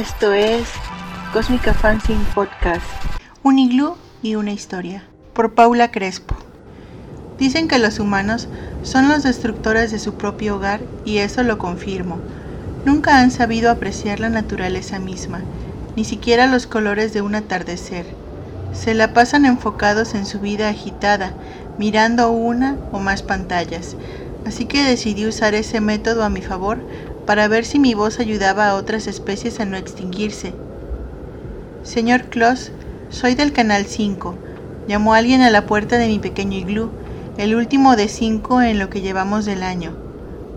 Esto es Cósmica Fanzine Podcast. Un iglú y una historia. Por Paula Crespo. Dicen que los humanos son los destructores de su propio hogar y eso lo confirmo. Nunca han sabido apreciar la naturaleza misma, ni siquiera los colores de un atardecer. Se la pasan enfocados en su vida agitada, mirando una o más pantallas, así que decidí usar ese método a mi favor para ver si mi voz ayudaba a otras especies a no extinguirse. Señor Kloss, soy del Canal 5. Llamó alguien a la puerta de mi pequeño iglú, el último de cinco en lo que llevamos del año.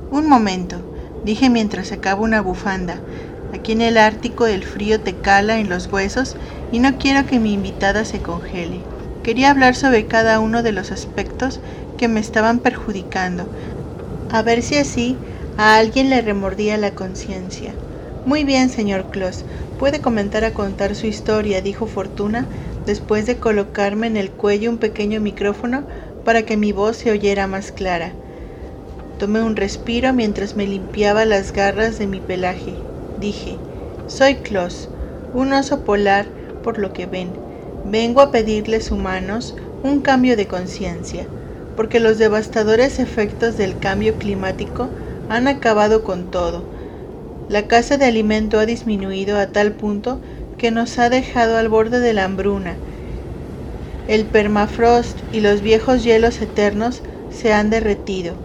Un momento, dije mientras sacaba una bufanda. Aquí en el Ártico el frío te cala en los huesos y no quiero que mi invitada se congele. Quería hablar sobre cada uno de los aspectos que me estaban perjudicando, a ver si así a alguien le remordía la conciencia. Muy bien, señor Kloss, puede comentar a contar su historia, dijo Fortuna, después de colocarme en el cuello un pequeño micrófono para que mi voz se oyera más clara. Tomé un respiro mientras me limpiaba las garras de mi pelaje. Dije, soy Kloss, un oso polar, por lo que ven. Vengo a pedirles humanos un cambio de conciencia, porque los devastadores efectos del cambio climático han acabado con todo. La caza de alimento ha disminuido a tal punto que nos ha dejado al borde de la hambruna. El permafrost y los viejos hielos eternos se han derretido,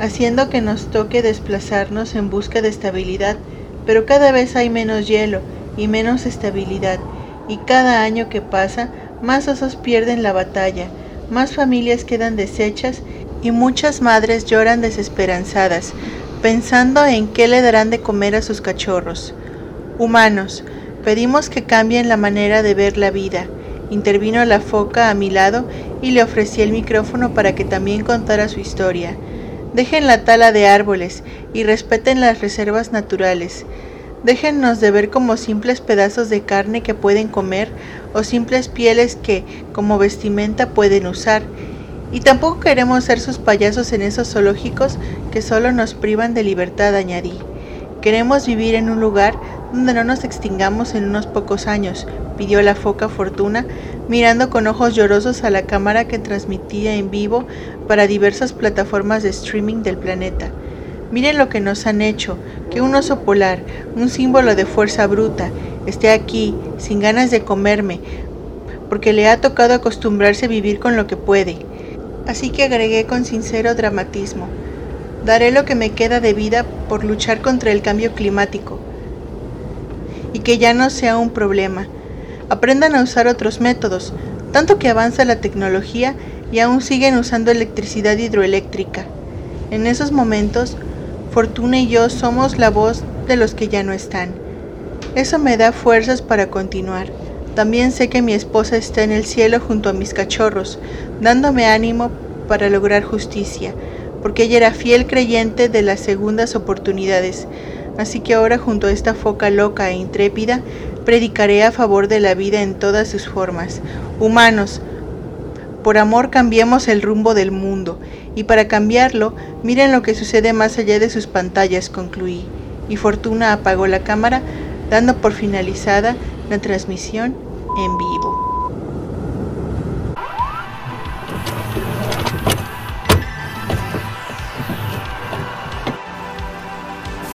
haciendo que nos toque desplazarnos en busca de estabilidad, pero cada vez hay menos hielo y menos estabilidad, y cada año que pasa, más osos pierden la batalla, más familias quedan deshechas y muchas madres lloran desesperanzadas, pensando en qué le darán de comer a sus cachorros. Humanos, pedimos que cambien la manera de ver la vida. Intervino la foca a mi lado y le ofrecí el micrófono para que también contara su historia. Dejen la tala de árboles y respeten las reservas naturales. Déjennos de ver como simples pedazos de carne que pueden comer o simples pieles que, como vestimenta, pueden usar y tampoco queremos ser sus payasos en esos zoológicos que solo nos privan de libertad, añadí. Queremos vivir en un lugar donde no nos extingamos en unos pocos años, pidió la foca Fortuna, mirando con ojos llorosos a la cámara que transmitía en vivo para diversas plataformas de streaming del planeta. Miren lo que nos han hecho, que un oso polar, un símbolo de fuerza bruta, esté aquí, sin ganas de comerme, porque le ha tocado acostumbrarse a vivir con lo que puede. Así que agregué con sincero dramatismo, daré lo que me queda de vida por luchar contra el cambio climático y que ya no sea un problema. Aprendan a usar otros métodos, tanto que avanza la tecnología y aún siguen usando electricidad hidroeléctrica. En esos momentos, Fortuna y yo somos la voz de los que ya no están. Eso me da fuerzas para continuar. También sé que mi esposa está en el cielo junto a mis cachorros, dándome ánimo para lograr justicia, porque ella era fiel creyente de las segundas oportunidades. Así que ahora junto a esta foca loca e intrépida, predicaré a favor de la vida en todas sus formas. Humanos, por amor cambiemos el rumbo del mundo, y para cambiarlo, miren lo que sucede más allá de sus pantallas, concluí. Y Fortuna apagó la cámara, dando por finalizada la transmisión en vivo.